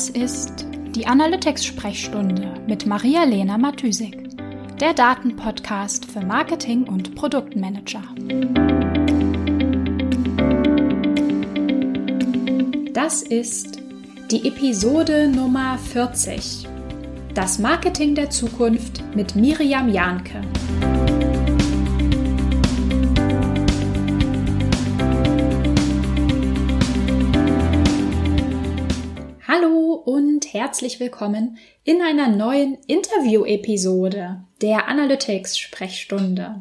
Das ist die Analytics-Sprechstunde mit Maria-Lena Matysik, der Datenpodcast für Marketing und Produktmanager. Das ist die Episode Nummer 40. Das Marketing der Zukunft mit Miriam Jahnke. Herzlich willkommen in einer neuen Interview-Episode der Analytics-Sprechstunde.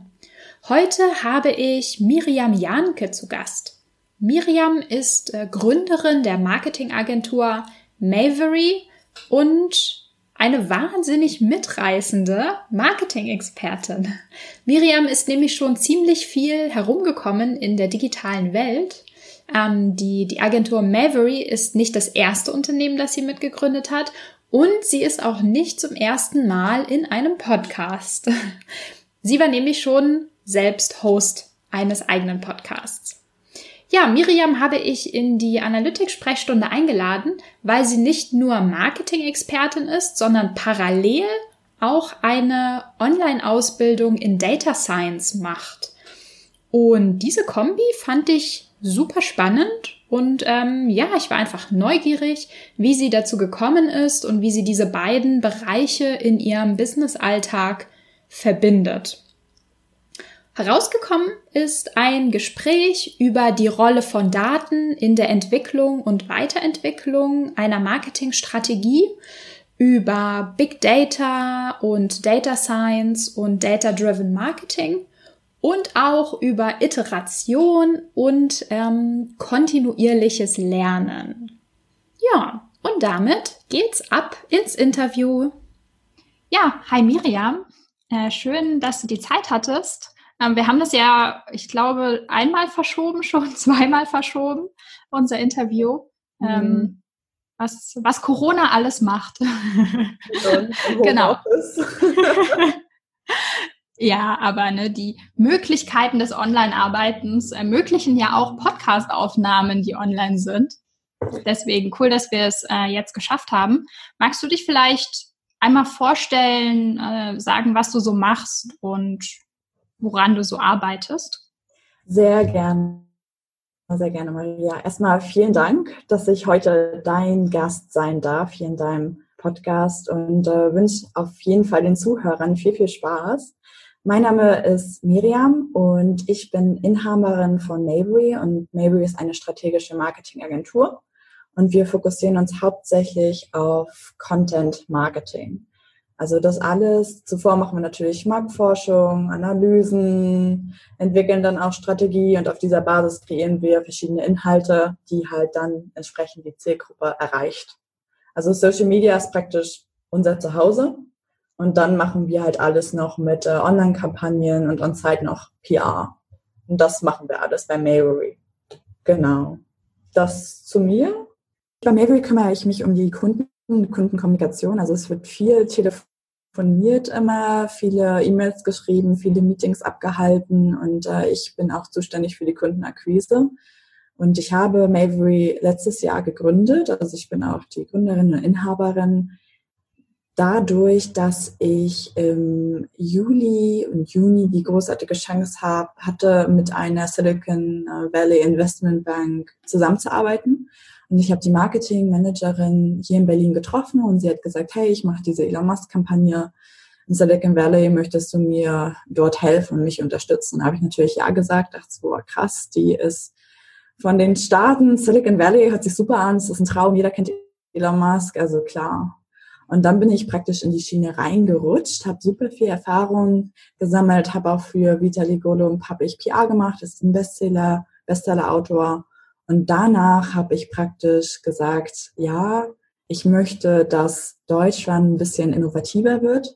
Heute habe ich Miriam Jahnke zu Gast. Miriam ist äh, Gründerin der Marketingagentur Mavery und eine wahnsinnig mitreißende Marketing-Expertin. Miriam ist nämlich schon ziemlich viel herumgekommen in der digitalen Welt ähm, die, die Agentur Mavery ist nicht das erste Unternehmen, das sie mitgegründet hat. Und sie ist auch nicht zum ersten Mal in einem Podcast. Sie war nämlich schon selbst Host eines eigenen Podcasts. Ja, Miriam habe ich in die Analytics-Sprechstunde eingeladen, weil sie nicht nur Marketing-Expertin ist, sondern parallel auch eine Online-Ausbildung in Data Science macht. Und diese Kombi fand ich super spannend und ähm, ja, ich war einfach neugierig, wie sie dazu gekommen ist und wie sie diese beiden Bereiche in ihrem Businessalltag verbindet. Herausgekommen ist ein Gespräch über die Rolle von Daten in der Entwicklung und Weiterentwicklung einer Marketingstrategie, über Big Data und Data Science und Data-Driven Marketing und auch über Iteration und ähm, kontinuierliches Lernen. Ja, und damit geht's ab ins Interview. Ja, hi Miriam. Äh, schön, dass du die Zeit hattest. Ähm, wir haben das ja, ich glaube, einmal verschoben, schon zweimal verschoben, unser Interview. Mhm. Ähm, was, was Corona alles macht. genau. Ja, aber ne, die Möglichkeiten des Online-Arbeitens ermöglichen ja auch Podcast-Aufnahmen, die online sind. Deswegen cool, dass wir es äh, jetzt geschafft haben. Magst du dich vielleicht einmal vorstellen, äh, sagen, was du so machst und woran du so arbeitest? Sehr gerne. Sehr gerne, Maria. Erstmal vielen Dank, dass ich heute dein Gast sein darf hier in deinem Podcast und äh, wünsche auf jeden Fall den Zuhörern viel, viel Spaß. Mein Name ist Miriam und ich bin Inhaberin von Maybury und Maybury ist eine strategische Marketingagentur und wir fokussieren uns hauptsächlich auf Content Marketing. Also das alles. Zuvor machen wir natürlich Marktforschung, Analysen, entwickeln dann auch Strategie und auf dieser Basis kreieren wir verschiedene Inhalte, die halt dann entsprechend die Zielgruppe erreicht. Also Social Media ist praktisch unser Zuhause und dann machen wir halt alles noch mit äh, Online-Kampagnen und on Zeit noch PR. Und das machen wir alles bei Mavery. Genau. Das zu mir. Bei Mavery kümmere ich mich um die Kunden, Kundenkommunikation. Also es wird viel telefoniert immer, viele E-Mails geschrieben, viele Meetings abgehalten und äh, ich bin auch zuständig für die Kundenakquise. Und ich habe Mavery letztes Jahr gegründet. Also ich bin auch die Gründerin und Inhaberin dadurch, dass ich im Juli und Juni die großartige Chance hab, hatte, mit einer Silicon Valley Investment Bank zusammenzuarbeiten. Und ich habe die Marketing-Managerin hier in Berlin getroffen und sie hat gesagt, hey, ich mache diese Elon Musk-Kampagne in Silicon Valley, möchtest du mir dort helfen und mich unterstützen? Da habe ich natürlich ja gesagt, dachte so, krass, die ist von den Staaten, Silicon Valley hört sich super an, es ist ein Traum, jeder kennt Elon Musk, also klar, und dann bin ich praktisch in die Schiene reingerutscht, habe super viel Erfahrung gesammelt, habe auch für Vitali Golub habe ich PR gemacht, ist ein Bestseller, Bestseller-Autor. Und danach habe ich praktisch gesagt, ja, ich möchte, dass Deutschland ein bisschen innovativer wird.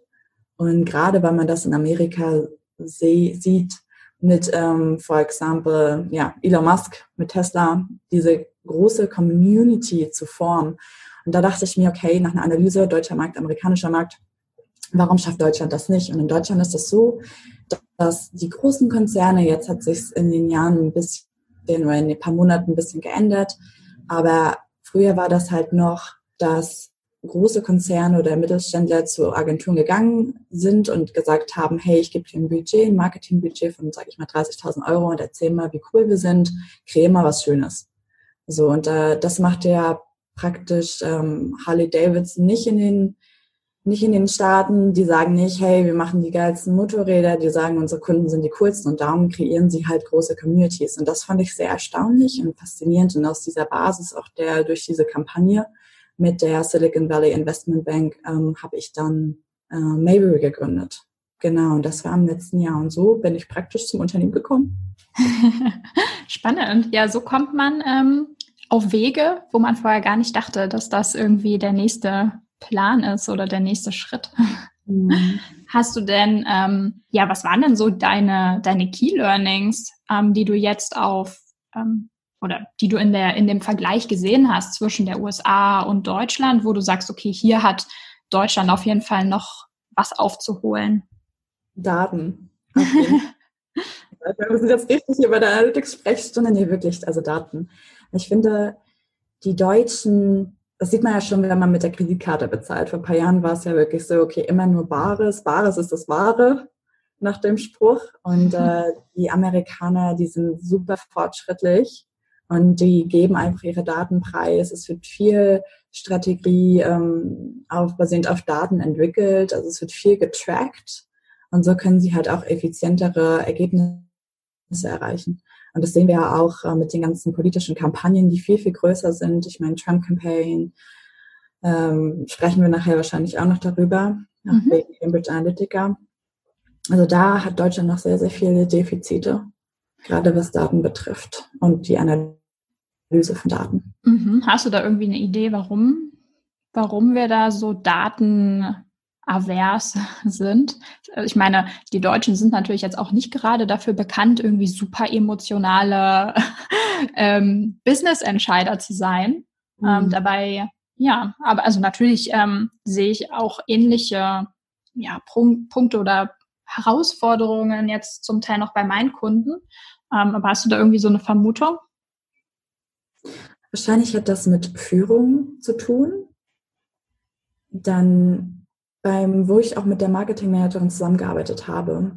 Und gerade weil man das in Amerika sieht, mit, ähm, for example, ja, Elon Musk mit Tesla, diese große Community zu formen. Und da dachte ich mir, okay, nach einer Analyse deutscher Markt, amerikanischer Markt, warum schafft Deutschland das nicht? Und in Deutschland ist es das so, dass die großen Konzerne, jetzt hat sich in den Jahren ein bisschen oder in ein paar Monaten ein bisschen geändert, aber früher war das halt noch dass große Konzerne oder Mittelständler zu Agenturen gegangen sind und gesagt haben, hey, ich gebe dir ein Budget, ein Marketingbudget von, sage ich mal, 30.000 Euro und erzähl mal, wie cool wir sind, kreier mal was Schönes. So, und äh, das macht ja praktisch ähm, Harley Davidson nicht in den nicht in den Staaten, die sagen nicht, hey, wir machen die geilsten Motorräder, die sagen, unsere Kunden sind die coolsten und darum kreieren sie halt große Communities. Und das fand ich sehr erstaunlich und faszinierend. Und aus dieser Basis, auch der durch diese Kampagne mit der Silicon Valley Investment Bank, ähm, habe ich dann äh, Maybury gegründet. Genau, und das war im letzten Jahr. Und so bin ich praktisch zum Unternehmen gekommen. Spannend. Ja, so kommt man ähm, auf Wege, wo man vorher gar nicht dachte, dass das irgendwie der nächste Plan ist oder der nächste Schritt. Mhm. Hast du denn, ähm, ja, was waren denn so deine, deine Key Learnings, ähm, die du jetzt auf ähm, oder die du in der in dem Vergleich gesehen hast zwischen der USA und Deutschland, wo du sagst, okay, hier hat Deutschland auf jeden Fall noch was aufzuholen? Daten. Wir sind jetzt richtig hier bei der Analytics-Sprechstunde. Nee, wirklich, also Daten. Ich finde, die Deutschen das sieht man ja schon, wenn man mit der Kreditkarte bezahlt. Vor ein paar Jahren war es ja wirklich so, okay, immer nur Bares. Bares ist das Wahre nach dem Spruch. Und äh, die Amerikaner, die sind super fortschrittlich und die geben einfach ihre Daten preis. Es wird viel Strategie ähm, auf, basierend auf Daten entwickelt. Also es wird viel getrackt. Und so können sie halt auch effizientere Ergebnisse erreichen. Und das sehen wir ja auch äh, mit den ganzen politischen Kampagnen, die viel, viel größer sind. Ich meine, Trump-Campaign, ähm, sprechen wir nachher wahrscheinlich auch noch darüber, mhm. wegen Cambridge Analytica. Also da hat Deutschland noch sehr, sehr viele Defizite, gerade was Daten betrifft und die Analyse von Daten. Mhm. Hast du da irgendwie eine Idee, warum, warum wir da so Daten avers sind. Ich meine, die Deutschen sind natürlich jetzt auch nicht gerade dafür bekannt, irgendwie super emotionale ähm, Business-Entscheider zu sein. Ähm, mhm. Ähm, dabei, ja, aber also natürlich ähm, sehe ich auch ähnliche ja, Punkte oder Herausforderungen jetzt zum Teil noch bei meinen Kunden. Ähm, aber hast du da irgendwie so eine Vermutung? Wahrscheinlich hat das mit Führung zu tun. Dann beim, wo ich auch mit der Marketingmanagerin zusammengearbeitet habe,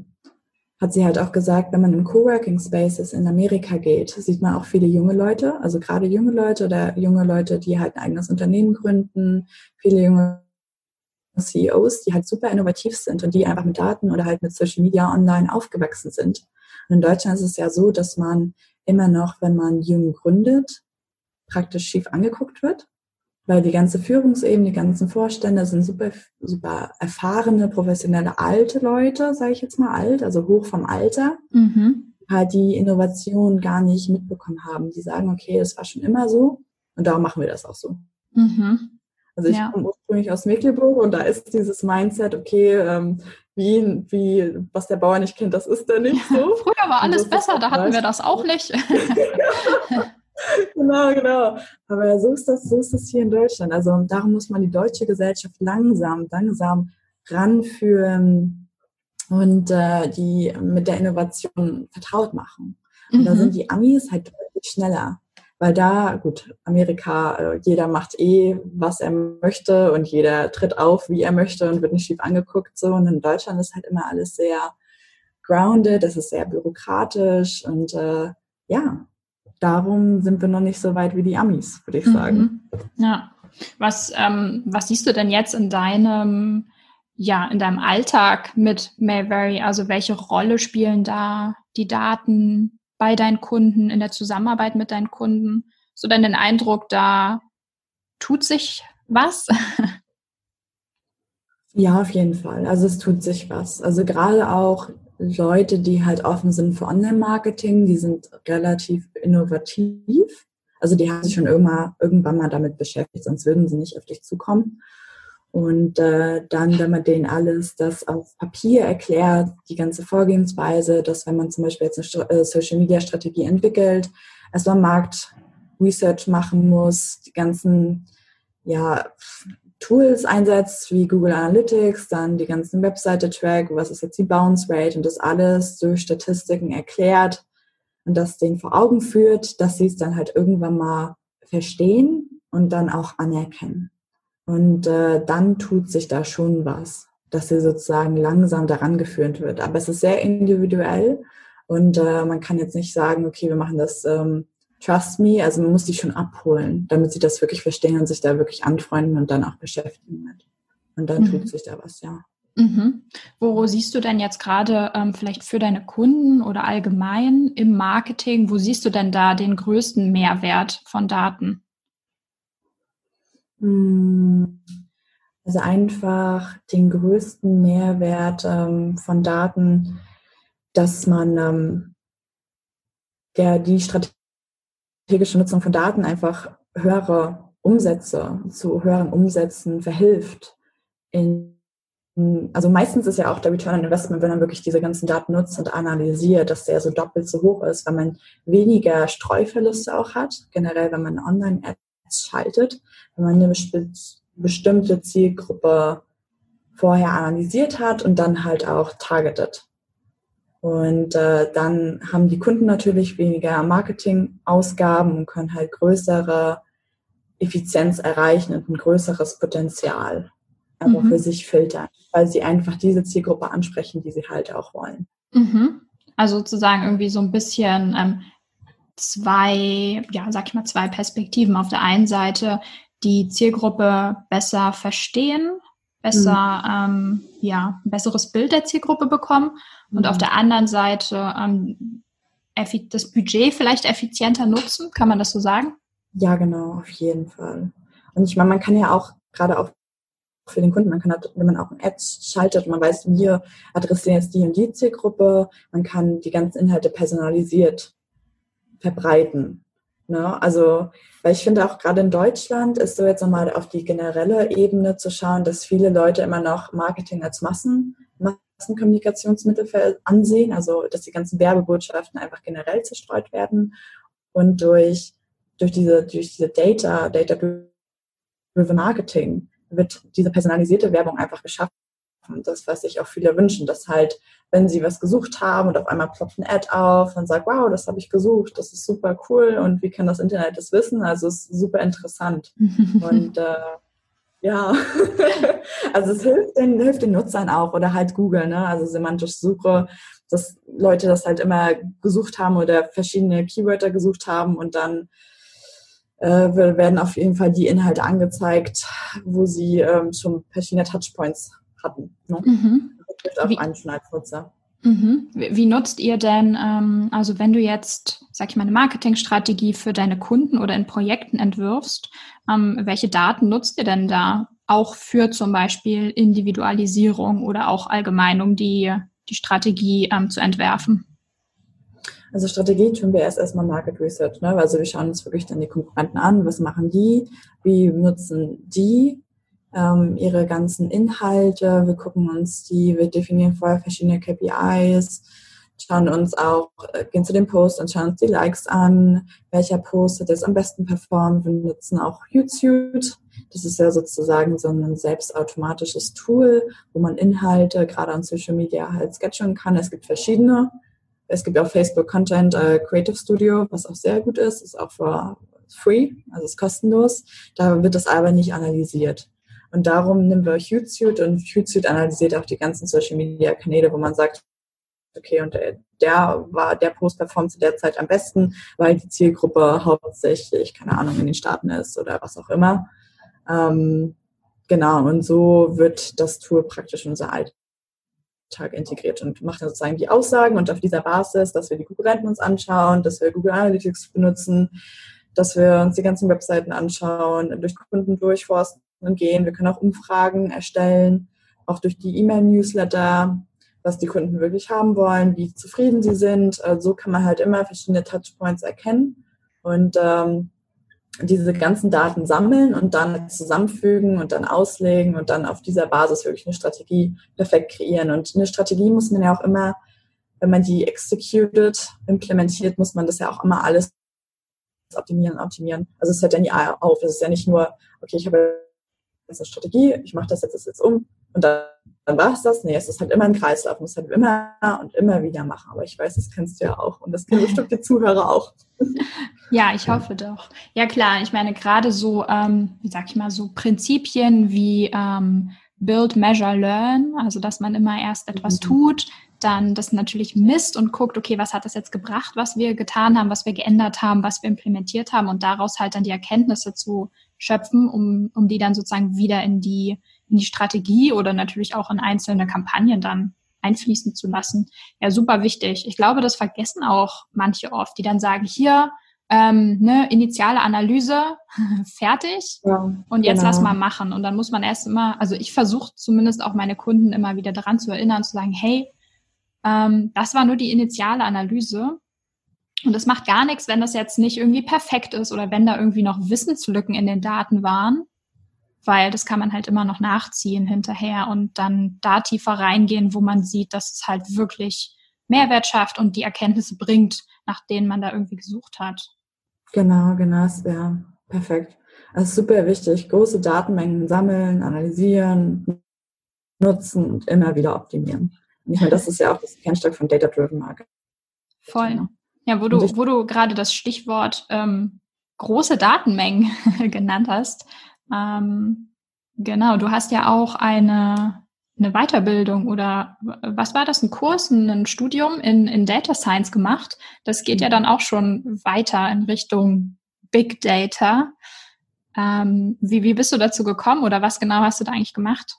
hat sie halt auch gesagt, wenn man in Coworking Spaces in Amerika geht, sieht man auch viele junge Leute, also gerade junge Leute oder junge Leute, die halt ein eigenes Unternehmen gründen, viele junge CEOs, die halt super innovativ sind und die einfach mit Daten oder halt mit Social Media online aufgewachsen sind. Und in Deutschland ist es ja so, dass man immer noch, wenn man jung gründet, praktisch schief angeguckt wird weil die ganze Führungsebene, die ganzen Vorstände sind super, super erfahrene, professionelle, alte Leute, sage ich jetzt mal alt, also hoch vom Alter, mhm. halt die Innovation gar nicht mitbekommen haben. Die sagen, okay, das war schon immer so und darum machen wir das auch so. Mhm. Also ich ja. komme ursprünglich aus Mecklenburg und da ist dieses Mindset, okay, ähm, wie, wie, was der Bauer nicht kennt, das ist er nicht so. Früher war alles besser, da hatten wir das auch nicht. genau, genau. Aber so ist das, so ist das hier in Deutschland. Also darum muss man die deutsche Gesellschaft langsam, langsam ranführen und äh, die mit der Innovation vertraut machen. Und mhm. da sind die Amis halt deutlich schneller. Weil da, gut, Amerika, äh, jeder macht eh, was er möchte und jeder tritt auf, wie er möchte und wird nicht schief angeguckt. So. Und in Deutschland ist halt immer alles sehr grounded, es ist sehr bürokratisch und äh, ja, darum sind wir noch nicht so weit wie die Amis, würde ich sagen. Mhm. Ja. Was, ähm, was siehst du denn jetzt in deinem, ja, in deinem Alltag mit Mayberry? Also welche Rolle spielen da die Daten bei deinen Kunden, in der Zusammenarbeit mit deinen Kunden? So denn den Eindruck, da tut sich was? Ja, auf jeden Fall. Also es tut sich was. Also gerade auch Leute, die halt offen sind für Online-Marketing, die sind relativ innovativ. Also die haben sich schon irgendwann, irgendwann mal damit beschäftigt, sonst würden sie nicht auf dich zukommen. Und äh, dann, wenn man denen alles das auf Papier erklärt, die ganze Vorgehensweise, dass wenn man zum Beispiel jetzt eine äh, Social-Media-Strategie entwickelt, erstmal Markt-Research machen muss, die ganzen ja, Tools einsetzt, wie Google Analytics, dann die ganzen Webseite-Track, was ist jetzt die Bounce Rate und das alles durch Statistiken erklärt und das denen vor Augen führt, dass sie es dann halt irgendwann mal verstehen und dann auch anerkennen. Und äh, dann tut sich da schon was, dass sie sozusagen langsam daran geführt wird. Aber es ist sehr individuell und äh, man kann jetzt nicht sagen, okay, wir machen das ähm, Trust Me. Also man muss die schon abholen, damit sie das wirklich verstehen und sich da wirklich anfreunden und dann auch beschäftigen mit. Und dann mhm. tut sich da was, ja. Mhm. Wo siehst du denn jetzt gerade ähm, vielleicht für deine Kunden oder allgemein im Marketing, wo siehst du denn da den größten Mehrwert von Daten? Hm, also einfach den größten Mehrwert ähm, von Daten, dass man ähm, der, die strategische Nutzung von Daten einfach höhere Umsätze zu höheren Umsätzen verhilft. In, also meistens ist ja auch der Return on Investment, wenn man wirklich diese ganzen Daten nutzt und analysiert, dass der so doppelt so hoch ist, weil man weniger Streuverluste auch hat, generell wenn man Online-Ads schaltet, wenn man eine bestimmte Zielgruppe vorher analysiert hat und dann halt auch targetet. Und äh, dann haben die Kunden natürlich weniger Marketingausgaben und können halt größere Effizienz erreichen und ein größeres Potenzial aber mhm. für sich filtern, weil sie einfach diese Zielgruppe ansprechen, die sie halt auch wollen. Mhm. Also sozusagen irgendwie so ein bisschen ähm, zwei, ja, sag ich mal, zwei Perspektiven. Auf der einen Seite die Zielgruppe besser verstehen, besser, mhm. ähm, ja, ein besseres Bild der Zielgruppe bekommen und mhm. auf der anderen Seite ähm, das Budget vielleicht effizienter nutzen. Kann man das so sagen? Ja, genau, auf jeden Fall. Und ich meine, man kann ja auch gerade auch für den Kunden. Man kann, halt, wenn man auch ein Ad schaltet und man weiß, wir adressieren jetzt die und die Zielgruppe, man kann die ganzen Inhalte personalisiert verbreiten. Ne? Also, weil ich finde auch gerade in Deutschland ist so jetzt nochmal auf die generelle Ebene zu schauen, dass viele Leute immer noch Marketing als Massen, Massenkommunikationsmittel ansehen, also dass die ganzen Werbebotschaften einfach generell zerstreut werden und durch, durch diese, durch diese Data, Data-Driven Marketing wird diese personalisierte Werbung einfach geschaffen. Das, was sich auch viele wünschen, dass halt, wenn sie was gesucht haben und auf einmal ploppt ein Ad auf und sagt, wow, das habe ich gesucht, das ist super cool und wie kann das Internet das wissen? Also es ist super interessant. und äh, ja, also es hilft den, hilft den Nutzern auch oder halt Google, ne? also semantische Suche, dass Leute das halt immer gesucht haben oder verschiedene Keywörter gesucht haben und dann äh, werden auf jeden Fall die Inhalte angezeigt, wo sie ähm, schon verschiedene Touchpoints hatten. Ne? Mhm. Auf einen Nutzer. Mhm. Wie nutzt ihr denn, ähm, also wenn du jetzt, sag ich mal, eine Marketingstrategie für deine Kunden oder in Projekten entwirfst, ähm, welche Daten nutzt ihr denn da auch für zum Beispiel Individualisierung oder auch allgemein, um die, die Strategie ähm, zu entwerfen? Also Strategie tun wir erst erstmal Market Research. Ne? Also wir schauen uns wirklich dann die Konkurrenten an, was machen die, wie nutzen die ähm, ihre ganzen Inhalte, wir gucken uns die, wir definieren vorher verschiedene KPIs, schauen uns auch, äh, gehen zu den Posts und schauen uns die Likes an, welcher Post hat jetzt am besten performt. Wir nutzen auch Hootsuite. Das ist ja sozusagen so ein selbstautomatisches Tool, wo man Inhalte gerade an Social Media halt sketchen kann. Es gibt verschiedene. Es gibt auch Facebook Content äh, Creative Studio, was auch sehr gut ist, ist auch für free, also ist kostenlos. Da wird das aber nicht analysiert. Und darum nehmen wir Hootsuite und Hootsuite analysiert auch die ganzen Social Media Kanäle, wo man sagt, okay, und der, war, der Post performt zu der Zeit am besten, weil die Zielgruppe hauptsächlich, keine Ahnung, in den Staaten ist oder was auch immer. Ähm, genau, und so wird das Tool praktisch unser Alltag Tag integriert und macht dann sozusagen die Aussagen und auf dieser Basis, dass wir die Konkurrenten uns anschauen, dass wir Google Analytics benutzen, dass wir uns die ganzen Webseiten anschauen, durch Kunden durchforsten und gehen. Wir können auch Umfragen erstellen, auch durch die E-Mail-Newsletter, was die Kunden wirklich haben wollen, wie zufrieden sie sind. Also so kann man halt immer verschiedene Touchpoints erkennen und ähm, diese ganzen Daten sammeln und dann zusammenfügen und dann auslegen und dann auf dieser Basis wirklich eine Strategie perfekt kreieren. Und eine Strategie muss man ja auch immer, wenn man die executed, implementiert, muss man das ja auch immer alles optimieren, optimieren. Also es hört ja nie auf. Es ist ja nicht nur, okay, ich habe jetzt eine Strategie, ich mache das jetzt, das jetzt um und dann, dann war es das. Nee, es ist halt immer ein Kreislauf, muss halt immer und immer wieder machen. Aber ich weiß, das kennst du ja auch und das kennen bestimmt die Zuhörer auch. Ja, ich hoffe doch. Ja klar, ich meine gerade so, ähm, wie sag ich mal, so Prinzipien wie ähm, Build, Measure, Learn, also dass man immer erst etwas mhm. tut, dann das natürlich misst und guckt, okay, was hat das jetzt gebracht, was wir getan haben, was wir geändert haben, was wir implementiert haben und daraus halt dann die Erkenntnisse zu schöpfen, um, um die dann sozusagen wieder in die, in die Strategie oder natürlich auch in einzelne Kampagnen dann einfließen zu lassen. Ja, super wichtig. Ich glaube, das vergessen auch manche oft, die dann sagen, hier, ähm, ne, initiale Analyse fertig ja, und jetzt genau. lass mal machen. Und dann muss man erst immer, also ich versuche zumindest auch meine Kunden immer wieder daran zu erinnern, zu sagen, hey, ähm, das war nur die initiale Analyse. Und es macht gar nichts, wenn das jetzt nicht irgendwie perfekt ist oder wenn da irgendwie noch Wissenslücken in den Daten waren, weil das kann man halt immer noch nachziehen hinterher und dann da tiefer reingehen, wo man sieht, dass es halt wirklich Mehrwert schafft und die Erkenntnisse bringt, nach denen man da irgendwie gesucht hat. Genau, genau, das wäre perfekt. Also super wichtig. Große Datenmengen sammeln, analysieren, nutzen und immer wieder optimieren. Ich meine, das ist ja auch das Kernstück von Data-Driven Marketing. Voll. Ja, wo du, wo du gerade das Stichwort ähm, große Datenmengen genannt hast. Ähm, genau, du hast ja auch eine, eine Weiterbildung oder was war das, ein Kurs, ein Studium in, in Data Science gemacht. Das geht ja mhm. dann auch schon weiter in Richtung Big Data. Ähm, wie, wie bist du dazu gekommen oder was genau hast du da eigentlich gemacht?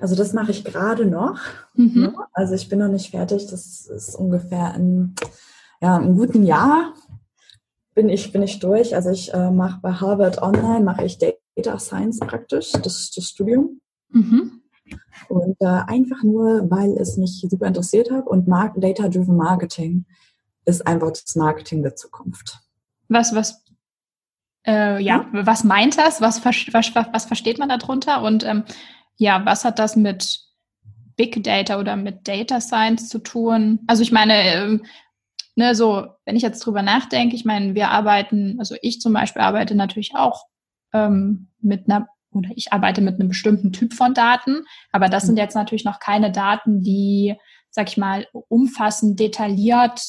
Also das mache ich gerade noch. Mhm. Ne? Also ich bin noch nicht fertig. Das ist ungefähr in ja, einem guten Jahr bin ich, bin ich durch. Also ich äh, mache bei Harvard Online, mache ich Data Science praktisch, das, das Studium. Mhm. Und äh, einfach nur, weil es mich super interessiert hat und Data-Driven Marketing ist einfach das Marketing der Zukunft. Was, was, äh, ja, hm? was meint das? Was, was, was versteht man darunter? Und ähm, ja, was hat das mit Big Data oder mit Data Science zu tun? Also ich meine, ähm, ne, so, wenn ich jetzt drüber nachdenke, ich meine, wir arbeiten, also ich zum Beispiel arbeite natürlich auch ähm, mit einer, oder ich arbeite mit einem bestimmten Typ von Daten, aber das sind mhm. jetzt natürlich noch keine Daten, die, sag ich mal, umfassend, detailliert,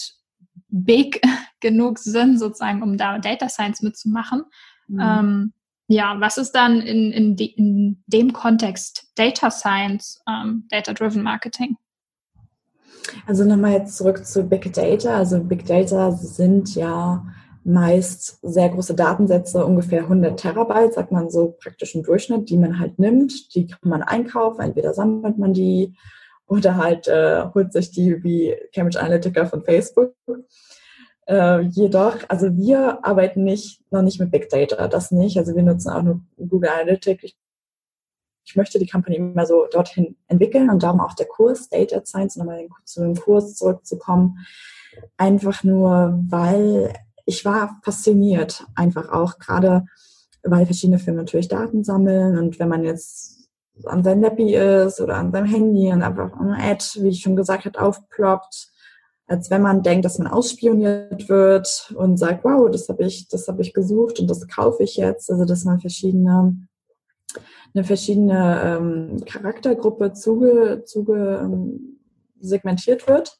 big genug sind, sozusagen, um da Data Science mitzumachen. Mhm. Ähm, ja, was ist dann in, in, de, in dem Kontext Data Science, ähm, Data-Driven Marketing? Also nochmal jetzt zurück zu Big Data. Also Big Data sind ja meist sehr große Datensätze, ungefähr 100 Terabyte, sagt man so praktisch im Durchschnitt, die man halt nimmt. Die kann man einkaufen, entweder sammelt man die oder halt äh, holt sich die wie Cambridge Analytica von Facebook. Äh, jedoch, also wir arbeiten nicht, noch nicht mit Big Data, das nicht. Also wir nutzen auch nur Google Analytics. Ich möchte die Company immer so dorthin entwickeln und darum auch der Kurs Data Science, nochmal zu dem Kurs zurückzukommen. Einfach nur, weil ich war fasziniert, einfach auch gerade, weil verschiedene Firmen natürlich Daten sammeln und wenn man jetzt an seinem Laptop ist oder an seinem Handy und einfach eine Ad, wie ich schon gesagt habe, aufploppt, als wenn man denkt, dass man ausspioniert wird und sagt, wow, das habe ich, das habe ich gesucht und das kaufe ich jetzt. Also dass man verschiedene eine verschiedene ähm, Charaktergruppe zuge, zuge ähm, wird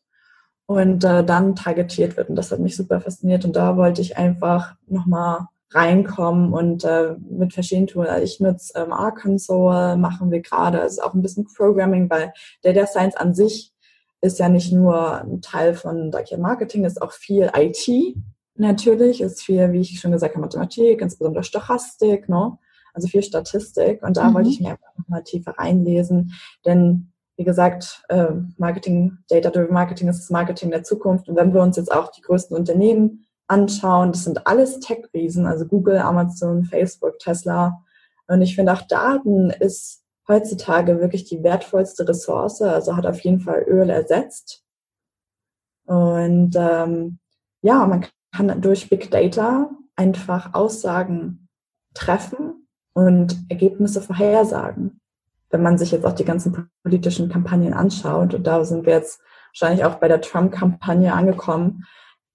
und äh, dann targetiert wird. Und das hat mich super fasziniert. Und da wollte ich einfach nochmal reinkommen und äh, mit verschiedenen Tools. Also ich nutze ähm, R-Console, machen wir gerade, also auch ein bisschen Programming, weil Data Science an sich ist ja nicht nur ein Teil von sag ich, Marketing, ist auch viel IT natürlich, ist viel, wie ich schon gesagt habe, Mathematik, insbesondere Stochastik, ne? Also viel Statistik. Und da mhm. wollte ich mir einfach nochmal tiefer reinlesen, denn wie gesagt, äh, Marketing, Data-Driven Marketing ist das Marketing der Zukunft. Und wenn wir uns jetzt auch die größten Unternehmen anschauen, das sind alles Tech-Riesen, also Google, Amazon, Facebook, Tesla. Und ich finde auch Daten ist heutzutage wirklich die wertvollste Ressource, also hat auf jeden Fall Öl ersetzt. Und ähm, ja, man kann durch Big Data einfach Aussagen treffen, und Ergebnisse vorhersagen. Wenn man sich jetzt auch die ganzen politischen Kampagnen anschaut, und da sind wir jetzt wahrscheinlich auch bei der Trump-Kampagne angekommen,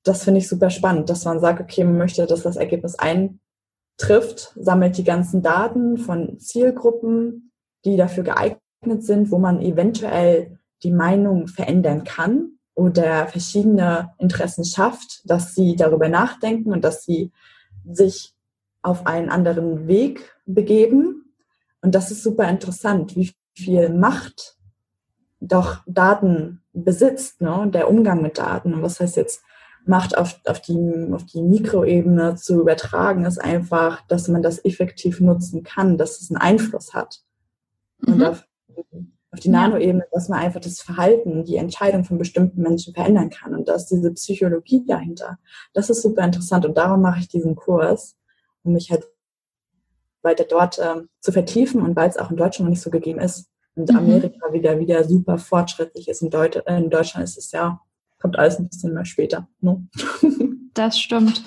das finde ich super spannend, dass man sagt, okay, man möchte, dass das Ergebnis eintrifft, sammelt die ganzen Daten von Zielgruppen, die dafür geeignet sind, wo man eventuell die Meinung verändern kann. oder verschiedene Interessen schafft, dass sie darüber nachdenken und dass sie sich auf einen anderen Weg begeben. Und das ist super interessant, wie viel Macht doch Daten besitzt, ne? der Umgang mit Daten. Und was heißt jetzt Macht auf, auf, die, auf die Mikroebene zu übertragen, ist einfach, dass man das effektiv nutzen kann, dass es einen Einfluss hat. Mhm. Und auf, auf die Nanoebene, dass man einfach das Verhalten, die Entscheidung von bestimmten Menschen verändern kann. Und da ist diese Psychologie dahinter. Das ist super interessant und darum mache ich diesen Kurs, um mich halt weiter dort äh, zu vertiefen und weil es auch in Deutschland noch nicht so gegeben ist und mhm. Amerika wieder wieder super fortschrittlich ist. In, Deut in Deutschland ist es ja kommt alles ein bisschen mehr später. Ne? Das stimmt.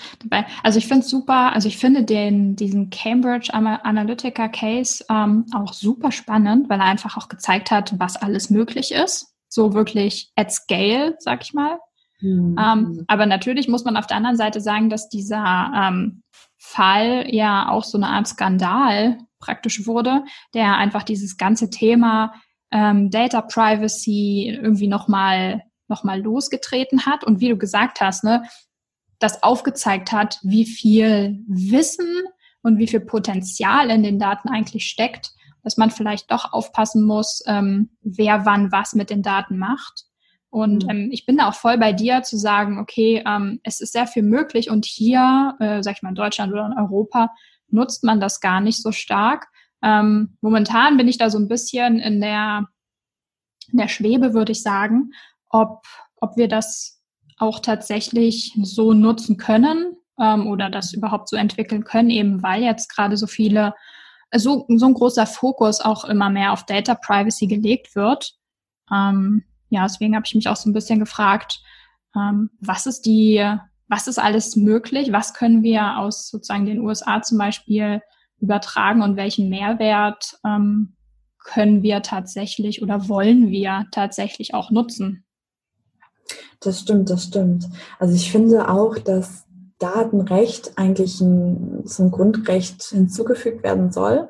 Also ich finde es super, also ich finde den, diesen Cambridge Analytica Case ähm, auch super spannend, weil er einfach auch gezeigt hat, was alles möglich ist. So wirklich at scale, sag ich mal. Mhm. Ähm, aber natürlich muss man auf der anderen Seite sagen, dass dieser ähm, Fall ja auch so eine Art Skandal praktisch wurde, der einfach dieses ganze Thema ähm, Data Privacy irgendwie nochmal nochmal losgetreten hat und wie du gesagt hast, ne, das aufgezeigt hat, wie viel Wissen und wie viel Potenzial in den Daten eigentlich steckt, dass man vielleicht doch aufpassen muss, ähm, wer wann was mit den Daten macht. Und mhm. ähm, ich bin da auch voll bei dir zu sagen, okay, ähm, es ist sehr viel möglich und hier, äh, sag ich mal, in Deutschland oder in Europa, nutzt man das gar nicht so stark. Ähm, momentan bin ich da so ein bisschen in der, in der Schwebe, würde ich sagen, ob, ob wir das auch tatsächlich so nutzen können ähm, oder das überhaupt so entwickeln können, eben weil jetzt gerade so viele, so, so ein großer Fokus auch immer mehr auf Data Privacy gelegt wird. Ähm, ja, deswegen habe ich mich auch so ein bisschen gefragt, ähm, was ist die, was ist alles möglich? Was können wir aus sozusagen den USA zum Beispiel übertragen und welchen Mehrwert ähm, können wir tatsächlich oder wollen wir tatsächlich auch nutzen? Das stimmt, das stimmt. Also ich finde auch, dass Datenrecht eigentlich ein, zum Grundrecht hinzugefügt werden soll,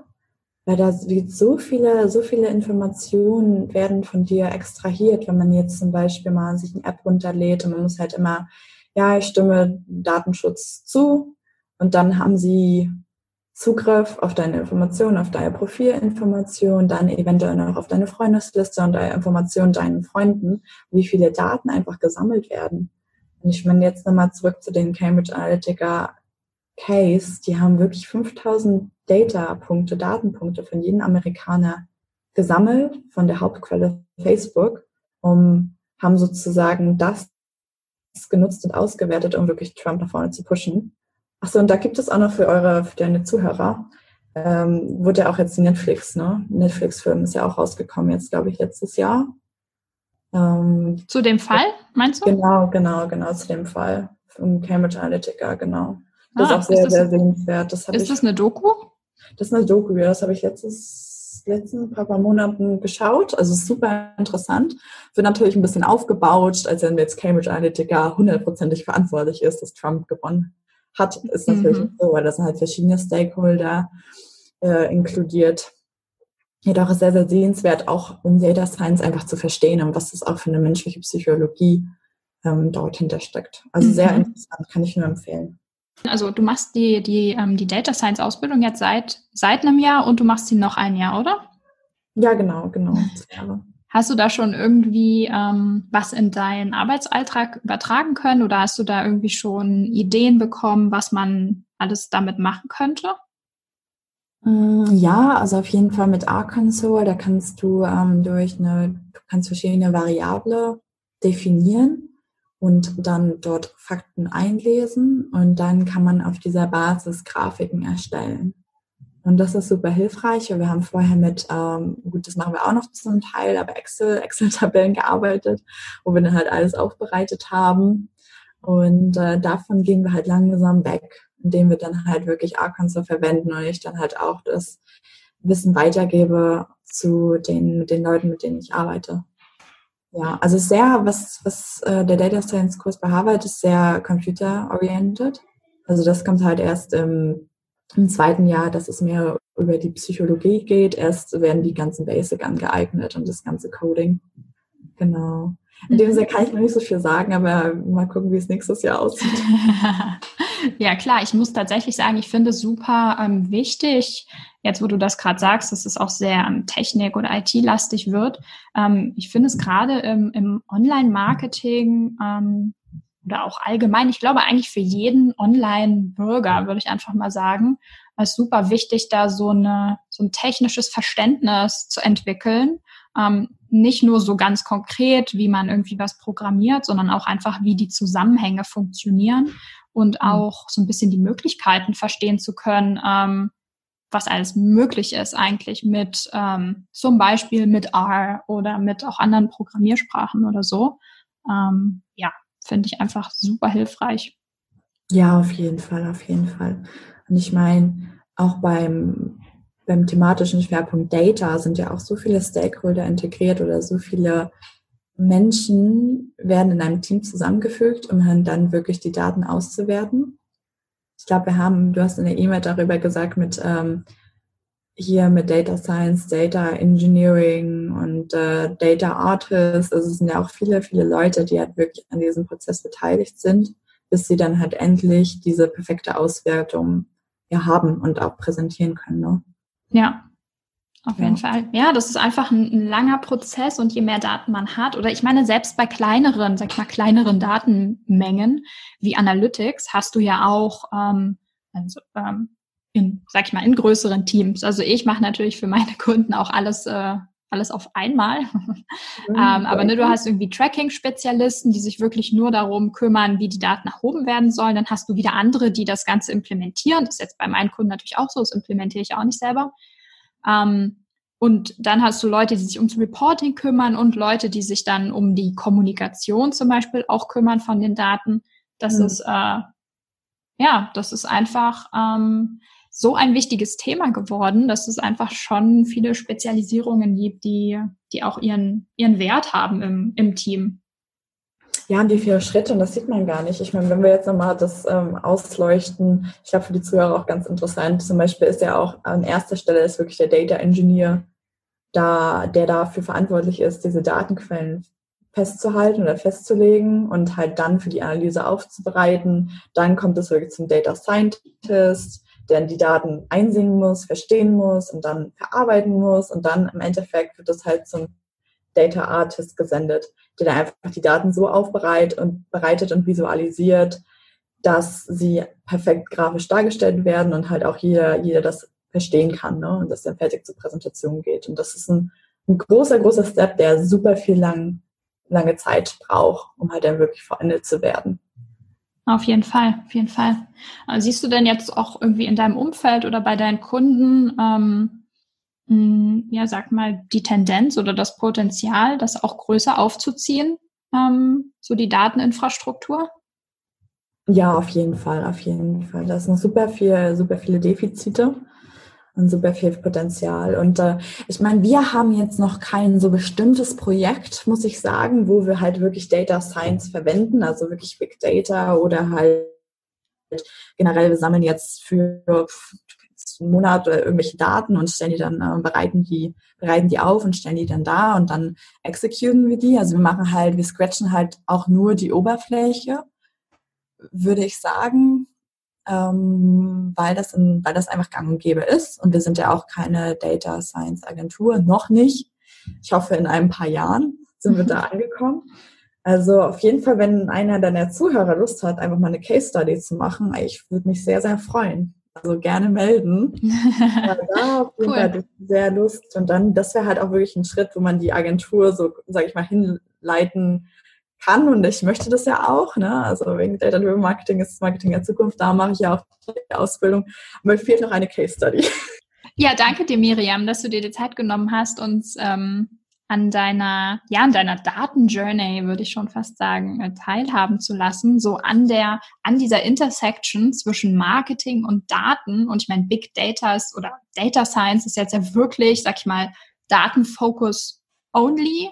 weil da wird so viele, so viele Informationen werden von dir extrahiert, wenn man jetzt zum Beispiel mal sich eine App runterlädt und man muss halt immer, ja, ich stimme Datenschutz zu und dann haben sie Zugriff auf deine Informationen, auf deine Profilinformationen, dann eventuell noch auf deine Freundesliste und deine Informationen deinen Freunden, wie viele Daten einfach gesammelt werden. Und ich meine jetzt nochmal zurück zu den Cambridge Analytica Case, die haben wirklich 5000 Data-Punkte, Datenpunkte von jedem Amerikaner gesammelt von der Hauptquelle Facebook, um haben sozusagen das genutzt und ausgewertet, um wirklich Trump nach vorne zu pushen. Achso, und da gibt es auch noch für eure, für deine Zuhörer, ähm, wurde ja auch jetzt Netflix, ne? Netflix-Film ist ja auch rausgekommen jetzt, glaube ich, letztes Jahr. Ähm, zu dem Fall, meinst du? Genau, genau, genau, zu dem Fall. Von Cambridge Analytica, genau. Das ah, ist auch sehr, ist sehr sehenswert. Das ist ich, das eine Doku? Das ist eine Doku, ja. Das habe ich letztes, letzten paar, paar Monaten geschaut. Also super interessant. Wird natürlich ein bisschen aufgebaucht, als wenn jetzt Cambridge Analytica hundertprozentig verantwortlich ist, dass Trump gewonnen hat, ist natürlich mhm. so, weil das sind halt verschiedene Stakeholder äh, inkludiert. Jedoch ist sehr, sehr sehenswert, auch um Data Science einfach zu verstehen und was das auch für eine menschliche Psychologie ähm, dort hintersteckt. Also mhm. sehr interessant, kann ich nur empfehlen. Also du machst die, die, ähm, die Data Science Ausbildung jetzt seit, seit einem Jahr und du machst sie noch ein Jahr, oder? Ja, genau, genau. Hast du da schon irgendwie ähm, was in deinen Arbeitsalltag übertragen können oder hast du da irgendwie schon Ideen bekommen, was man alles damit machen könnte? Mm, ja, also auf jeden Fall mit R-Console, da kannst du ähm, durch eine, du kannst verschiedene Variable definieren und dann dort Fakten einlesen und dann kann man auf dieser Basis Grafiken erstellen. Und das ist super hilfreich. Wir haben vorher mit, ähm, gut, das machen wir auch noch zum Teil, aber Excel, Excel-Tabellen gearbeitet, wo wir dann halt alles aufbereitet haben. Und äh, davon gehen wir halt langsam weg, indem wir dann halt wirklich Arkansas verwenden und ich dann halt auch das Wissen weitergebe zu den, den Leuten, mit denen ich arbeite. Ja, also sehr, was, was äh, der Data Science Kurs bei Harvard ist sehr computer-oriented. Also das kommt halt erst im im zweiten Jahr, dass es mehr über die Psychologie geht. Erst werden die ganzen Basic angeeignet und das ganze Coding. Genau. In dem mhm. Sinne kann ich noch nicht so viel sagen, aber mal gucken, wie es nächstes Jahr aussieht. ja, klar, ich muss tatsächlich sagen, ich finde es super ähm, wichtig, jetzt wo du das gerade sagst, dass es auch sehr ähm, Technik- oder IT-lastig wird. Ähm, ich finde es gerade im, im Online-Marketing ähm, oder auch allgemein, ich glaube eigentlich für jeden Online-Bürger, würde ich einfach mal sagen, ist super wichtig, da so, eine, so ein technisches Verständnis zu entwickeln. Ähm, nicht nur so ganz konkret, wie man irgendwie was programmiert, sondern auch einfach, wie die Zusammenhänge funktionieren und mhm. auch so ein bisschen die Möglichkeiten verstehen zu können, ähm, was alles möglich ist eigentlich mit ähm, zum Beispiel mit R oder mit auch anderen Programmiersprachen oder so. Ähm, ja, finde ich einfach super hilfreich. Ja, auf jeden Fall, auf jeden Fall. Und ich meine, auch beim, beim thematischen Schwerpunkt Data sind ja auch so viele Stakeholder integriert oder so viele Menschen werden in einem Team zusammengefügt, um dann wirklich die Daten auszuwerten. Ich glaube, wir haben, du hast in der E-Mail darüber gesagt, mit ähm, hier mit Data Science, Data Engineering und äh, Data Artists. Also es sind ja auch viele, viele Leute, die halt wirklich an diesem Prozess beteiligt sind, bis sie dann halt endlich diese perfekte Auswertung ja haben und auch präsentieren können. Ne? Ja, auf jeden ja. Fall. Ja, das ist einfach ein, ein, langer Prozess und je mehr Daten man hat, oder ich meine, selbst bei kleineren, sag ich mal, kleineren Datenmengen wie Analytics hast du ja auch, ähm, also, ähm, in, sag ich mal, in größeren Teams. Also ich mache natürlich für meine Kunden auch alles, äh, alles auf einmal. Mhm, ähm, aber ne, du hast irgendwie Tracking-Spezialisten, die sich wirklich nur darum kümmern, wie die Daten erhoben werden sollen. Dann hast du wieder andere, die das Ganze implementieren. Das ist jetzt bei meinen Kunden natürlich auch so, das implementiere ich auch nicht selber. Ähm, und dann hast du Leute, die sich ums Reporting kümmern und Leute, die sich dann um die Kommunikation zum Beispiel auch kümmern von den Daten. Das mhm. ist äh, ja, das ist einfach ähm, so ein wichtiges Thema geworden, dass es einfach schon viele Spezialisierungen gibt, die, die auch ihren, ihren Wert haben im, im Team. Ja, und die vier Schritte, und das sieht man gar nicht. Ich meine, wenn wir jetzt nochmal das ähm, ausleuchten, ich glaube für die Zuhörer auch ganz interessant, zum Beispiel ist ja auch an erster Stelle ist wirklich der Data Engineer, da, der dafür verantwortlich ist, diese Datenquellen festzuhalten oder festzulegen und halt dann für die Analyse aufzubereiten. Dann kommt es wirklich zum Data Scientist, der die Daten einsingen muss, verstehen muss und dann verarbeiten muss. Und dann im Endeffekt wird das halt zum Data Artist gesendet, der dann einfach die Daten so aufbereitet und bereitet und visualisiert, dass sie perfekt grafisch dargestellt werden und halt auch jeder, jeder das verstehen kann ne? und das dann fertig zur Präsentation geht. Und das ist ein, ein großer, großer Step, der super viel lang, lange Zeit braucht, um halt dann wirklich vollendet zu werden. Auf jeden Fall, auf jeden Fall. Siehst du denn jetzt auch irgendwie in deinem Umfeld oder bei deinen Kunden, ähm, ja, sag mal, die Tendenz oder das Potenzial, das auch größer aufzuziehen, ähm, so die Dateninfrastruktur? Ja, auf jeden Fall, auf jeden Fall. Da sind super viel, super viele Defizite und super viel Potenzial. Und äh, ich meine, wir haben jetzt noch kein so bestimmtes Projekt, muss ich sagen, wo wir halt wirklich Data Science verwenden, also wirklich Big Data oder halt generell, wir sammeln jetzt für einen Monat oder irgendwelche Daten und stellen die dann, äh, bereiten die, bereiten die auf und stellen die dann da und dann exekutieren wir die. Also wir machen halt, wir scratchen halt auch nur die Oberfläche, würde ich sagen ähm, weil, das in, weil das einfach gang und gäbe ist. Und wir sind ja auch keine Data Science Agentur, noch nicht. Ich hoffe, in ein paar Jahren sind wir da angekommen. Also auf jeden Fall, wenn einer deiner Zuhörer Lust hat, einfach mal eine Case Study zu machen, ich würde mich sehr, sehr freuen. Also gerne melden. da auf jeden cool. Fall sehr Lust. Und dann, das wäre halt auch wirklich ein Schritt, wo man die Agentur so, sage ich mal, hinleiten kann und ich möchte das ja auch. Ne? Also wegen Data-Driven Marketing ist Marketing der Zukunft, da mache ich ja auch die Ausbildung. Mir fehlt noch eine Case Study. Ja, danke dir, Miriam, dass du dir die Zeit genommen hast, uns ähm, an deiner, ja, an deiner Datenjourney, würde ich schon fast sagen, äh, teilhaben zu lassen, so an der, an dieser Intersection zwischen Marketing und Daten. Und ich meine, Big Data ist oder Data Science ist jetzt ja wirklich, sag ich mal, Datenfocus only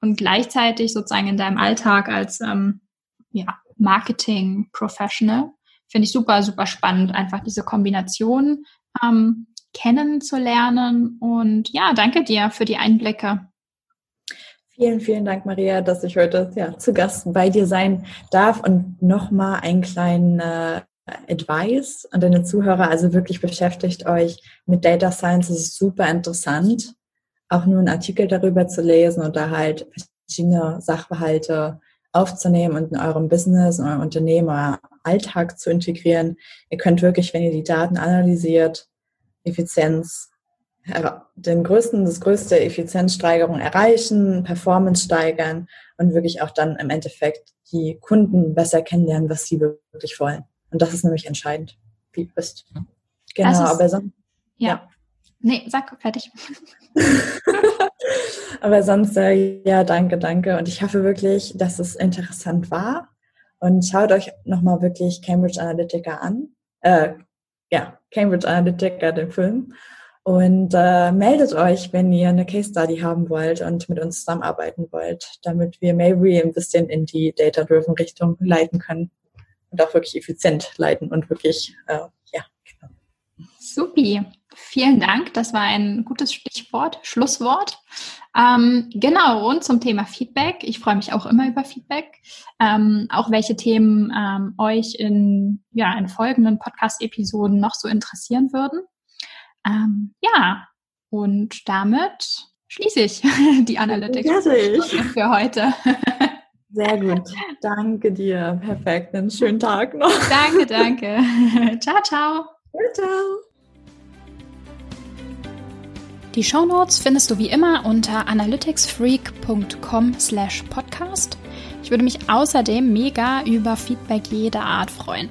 und gleichzeitig sozusagen in deinem Alltag als ähm, ja, Marketing-Professional. Finde ich super, super spannend, einfach diese Kombination ähm, kennenzulernen. Und ja, danke dir für die Einblicke. Vielen, vielen Dank, Maria, dass ich heute ja, zu Gast bei dir sein darf und nochmal einen kleinen äh, Advice an deine Zuhörer. Also wirklich beschäftigt euch mit Data Science. Es ist super interessant, auch nur einen Artikel darüber zu lesen oder halt verschiedene Sachverhalte aufzunehmen und in eurem Business, in eurem Unternehmer Alltag zu integrieren. Ihr könnt wirklich, wenn ihr die Daten analysiert, Effizienz, den größten, das größte Effizienzsteigerung erreichen, Performance steigern und wirklich auch dann im Endeffekt die Kunden besser kennenlernen, was sie wirklich wollen. Und das ist nämlich entscheidend, wie du bist. Genau, ist, aber sonst. Ja. ja. Nee, sag fertig. aber sonst, äh, ja, danke, danke. Und ich hoffe wirklich, dass es interessant war. Und schaut euch nochmal wirklich Cambridge Analytica an. Äh, ja, Cambridge Analytica, den Film. Und äh, meldet euch, wenn ihr eine Case Study haben wollt und mit uns zusammenarbeiten wollt, damit wir maybe ein bisschen in die Data-Driven Richtung leiten können und auch wirklich effizient leiten und wirklich, äh, ja, genau. Supi. Vielen Dank. Das war ein gutes Stichwort, Schlusswort. Ähm, genau, und zum Thema Feedback. Ich freue mich auch immer über Feedback. Ähm, auch welche Themen ähm, euch in, ja, in folgenden Podcast-Episoden noch so interessieren würden. Ähm, ja, und damit schließe ich die Analytics für heute. Sehr gut. Danke dir. Perfekt. Einen schönen Tag noch. Danke, danke. ciao, ciao. Ciao, ciao. Die Shownotes findest du wie immer unter analyticsfreak.com slash podcast. Ich würde mich außerdem mega über Feedback jeder Art freuen.